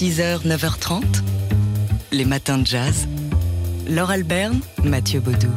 6h, 9h30, les matins de jazz. Laure Alberne, Mathieu Baudou.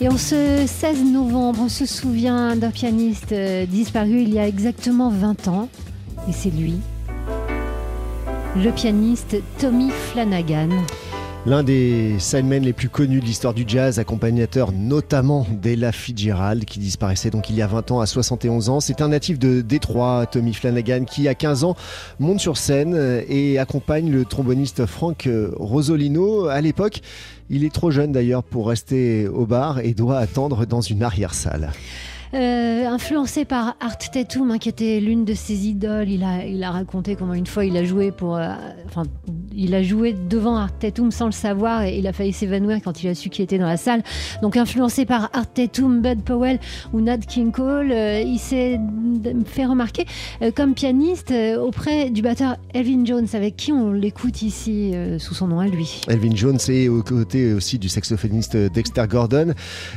Et en ce 16 novembre, on se souvient d'un pianiste euh, disparu il y a exactement 20 ans. Et c'est lui, le pianiste Tommy Flanagan. L'un des sidemen les plus connus de l'histoire du jazz, accompagnateur notamment d'Ella Fitzgerald, qui disparaissait donc il y a 20 ans à 71 ans. C'est un natif de Détroit, Tommy Flanagan, qui à 15 ans monte sur scène et accompagne le tromboniste Frank Rosolino. À l'époque, il est trop jeune d'ailleurs pour rester au bar et doit attendre dans une arrière-salle. Euh, influencé par Art Tatum, hein, qui était l'une de ses idoles, il a, il a raconté comment une fois il a joué pour, euh, il a joué devant Art Tatum sans le savoir et il a failli s'évanouir quand il a su qu'il était dans la salle. Donc influencé par Art Tatum, Bud Powell ou Nat King Cole, euh, il s'est fait remarquer comme pianiste auprès du batteur Elvin Jones, avec qui on l'écoute ici sous son nom à lui. Elvin Jones est aux côtés aussi du saxophoniste Dexter Gordon.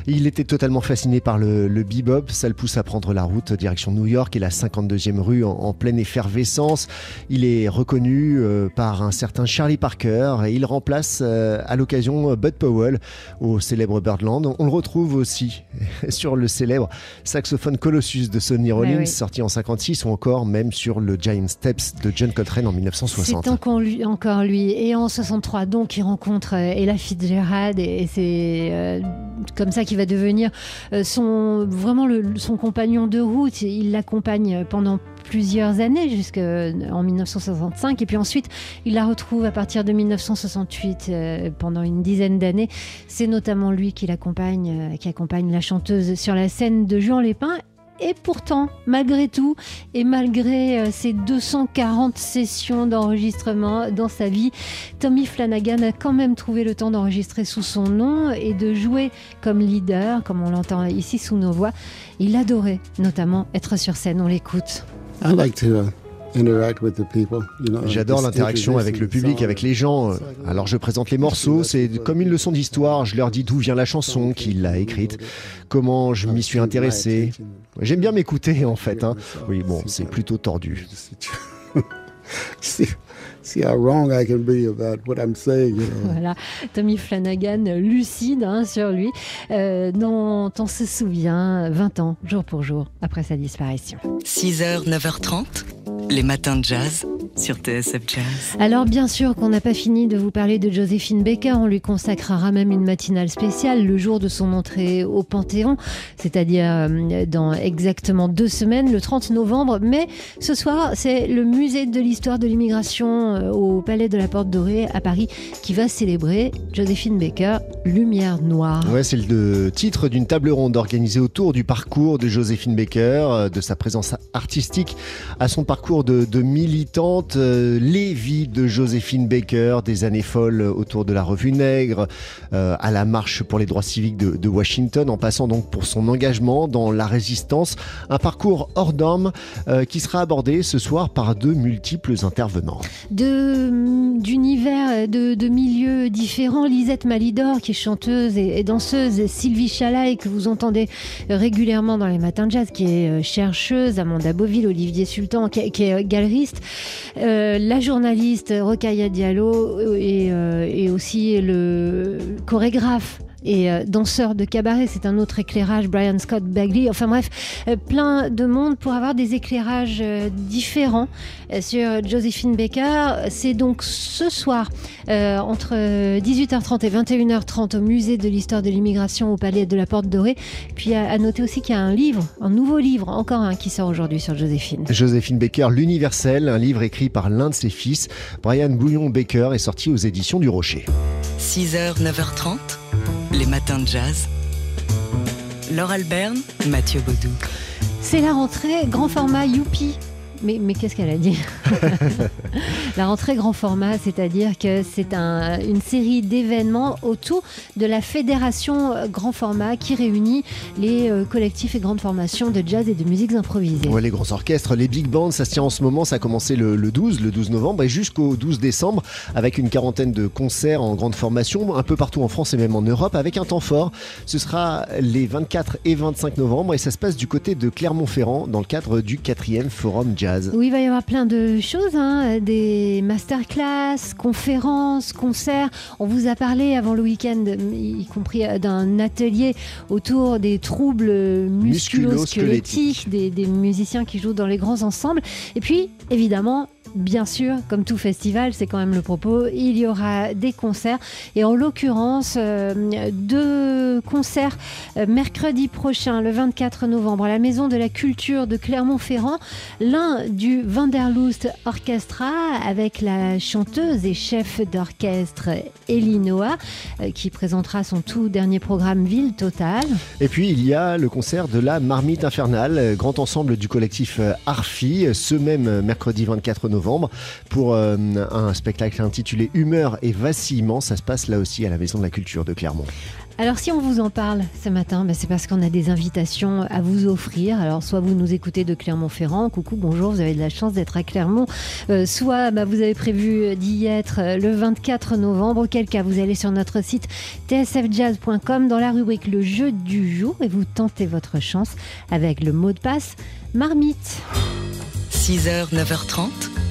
Il était totalement fasciné par le, bebop ça le pousse à prendre la route direction New York et la 52e rue en, pleine effervescence. Il est reconnu euh, par un certain Charlie Parker et il remplace euh, à l'occasion Bud Powell au célèbre Birdland. On le retrouve aussi sur le célèbre saxophone Colossus de Sonny Rollins sorti en 56 ou encore même sur le Giant Steps de John Coltrane en 1960. C'est encore lui. Et en 63 donc il rencontre euh, Ella Fitzgerald et c'est comme ça qu'il va devenir son vraiment son compagnon de route. Il l'accompagne pendant plusieurs années jusqu'en 1965 et puis ensuite il la retrouve à partir de 1968 euh, pendant une dizaine d'années. C'est notamment lui qui l'accompagne, euh, qui accompagne la chanteuse sur la scène de Juan Lépin et pourtant, malgré tout, et malgré euh, 240 sessions d'enregistrement dans sa vie, Tommy Flanagan a quand même trouvé le temps d'enregistrer sous son nom et de jouer comme leader, comme on l'entend ici sous nos voix. Il adorait notamment être sur scène, on l'écoute. J'adore l'interaction avec le public, avec les gens. Alors je présente les morceaux, c'est comme une leçon d'histoire. Je leur dis d'où vient la chanson, qui l'a écrite, comment je m'y suis intéressé. J'aime bien m'écouter en fait. Hein. Oui, bon, c'est plutôt tordu. see how wrong I can be about what I'm saying. Voilà, Tommy Flanagan, lucide hein, sur lui, euh, dont on se souvient 20 ans, jour pour jour, après sa disparition. 6h, 9h30, les matins de jazz sur TSF Jazz. Alors bien sûr qu'on n'a pas fini de vous parler de Joséphine Baker, on lui consacrera même une matinale spéciale le jour de son entrée au Panthéon, c'est-à-dire euh, dans exactement deux semaines, le 30 novembre. Mais ce soir, c'est le musée de l'histoire de l'immigration euh, au Palais de la Porte Dorée à Paris qui va célébrer Joséphine Baker, Lumière Noire. Ouais, c'est le titre d'une table ronde organisée autour du parcours de Joséphine Baker, euh, de sa présence artistique à son parcours de, de militante euh, les vies de Joséphine Baker, des années folles autour de la revue Nègre, euh, à la marche pour les droits civiques de, Washington, en passant donc pour son engagement dans la résistance. Un parcours hors d'homme euh, qui sera abordé ce soir par deux multiples intervenants. D'univers, de, de, milieux différents, Lisette Malidor qui est chanteuse et, danseuse, Sylvie Chalaï que vous entendez régulièrement dans les matins de jazz, qui est chercheuse, Amanda Beauville, Olivier Sultan qui, qui est galeriste, euh, la journaliste Rokhaya Diallo euh, et, euh, et aussi le chorégraphe et euh, danseur de cabaret. C'est un autre éclairage, Brian Scott Bagley. Enfin bref, euh, plein de monde pour avoir des éclairages euh, différents sur Josephine Baker. C'est donc ce soir entre 18h30 et 21h30 au musée de l'histoire de l'immigration au palais de la Porte Dorée. Puis à, noter aussi qu'il y a un livre, un nouveau livre, encore un qui sort aujourd'hui sur Joséphine. Joséphine Baker, l'universel, un livre écrit par l'un de ses fils, Brian Bouillon Baker, est sorti aux éditions du Rocher. 6h, 9h30 les matins de jazz. Laure Alberne, Mathieu Baudou. C'est la rentrée, grand format Youpi mais, qu'est-ce qu'elle a dit La rentrée grand format, c'est-à-dire que c'est une série d'événements autour de la fédération grand format qui réunit les euh, collectifs et grandes formations de jazz et de musiques improvisées. Ouais, les grands orchestres, les big bands, ça se tient en ce moment. Ça a commencé le, 12, le 12 novembre et jusqu'au 12 décembre avec une quarantaine de concerts en grande formation un peu partout en France et même en Europe avec un temps fort. Ce sera les 24 et 25 novembre et ça se passe du côté de Clermont-Ferrand dans le cadre du 4e Forum Jazz. Jazz. Oui, il va y avoir plein de choses, hein, des masterclass, conférences, concerts. On vous a parlé avant le week-end, y compris d'un atelier autour des troubles musculo-squelettiques, des, des musiciens qui jouent dans les grands ensembles. Et puis, évidemment, bien sûr, comme tout festival, c'est quand même le propos, il y aura des concerts. Et en l'occurrence, euh, deux concerts euh, mercredi prochain, le 24 novembre, à la Maison de la Culture de Clermont-Ferrand. L'un du Vanderlust Orchestra avec la chanteuse et chef d'orchestre Elinoa, euh, qui présentera son tout dernier programme Ville Totale. Et puis, il y a le concert de la Marmite Infernale, grand ensemble du collectif Arfi, ce même mercredi 24 novembre pour euh, un spectacle intitulé Humeur et vacillement. Ça se passe là aussi à la Maison de la Culture de Clermont. Alors si on vous en parle ce matin, ben, c'est parce qu'on a des invitations à vous offrir. Alors soit vous nous écoutez de Clermont-Ferrand, coucou, bonjour, vous avez de la chance d'être à Clermont, euh, soit ben, vous avez prévu d'y être euh, le 24 novembre, auquel cas vous allez sur notre site tsfjazz.com dans la rubrique le jeu du jour et vous tentez votre chance avec le mot de passe marmite. 6h, 9h30,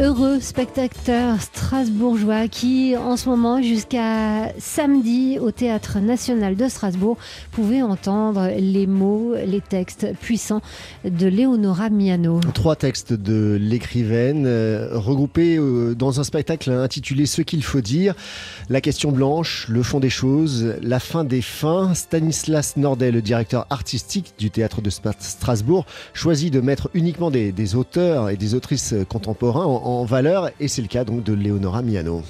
heureux spectateurs strasbourgeois qui, en ce moment, jusqu'à samedi, au Théâtre national de Strasbourg, pouvaient entendre les mots, les textes puissants de Leonora Miano. Trois textes de l'écrivaine euh, regroupés euh, dans un spectacle intitulé Ce qu'il faut dire, la question blanche, le fond des choses, la fin des fins. Stanislas Nordet, le directeur artistique du Théâtre de Strasbourg, choisit de mettre uniquement des, des auteurs et des autrices contemporains en en valeur et c'est le cas donc de Leonora Miano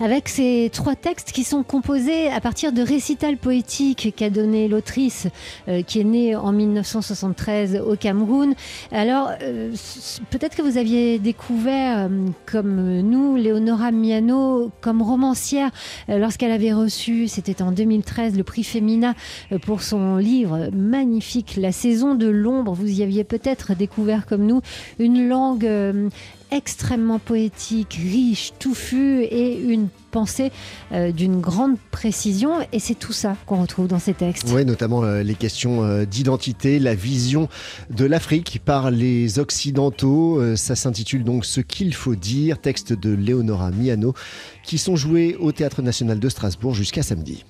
avec ces trois textes qui sont composés à partir de récitals poétiques qu'a donné l'autrice euh, qui est née en 1973 au Cameroun. Alors, euh, peut-être que vous aviez découvert, euh, comme nous, Léonora Miano comme romancière lorsqu'elle avait reçu, c'était en 2013, le prix Femina pour son livre magnifique La saison de l'ombre. Vous y aviez peut-être découvert comme nous une langue extrêmement poétique, riche, touffue et une pensée euh, d'une grande précision. Et c'est tout ça qu'on retrouve dans ces textes. Oui, notamment euh, les questions euh, d'identité, la vision de l'Afrique par les Occidentaux. ça s'intitule donc Ce qu'il faut dire, texte de Leonora Miano, qui sont joués au Théâtre national de Strasbourg jusqu'à samedi.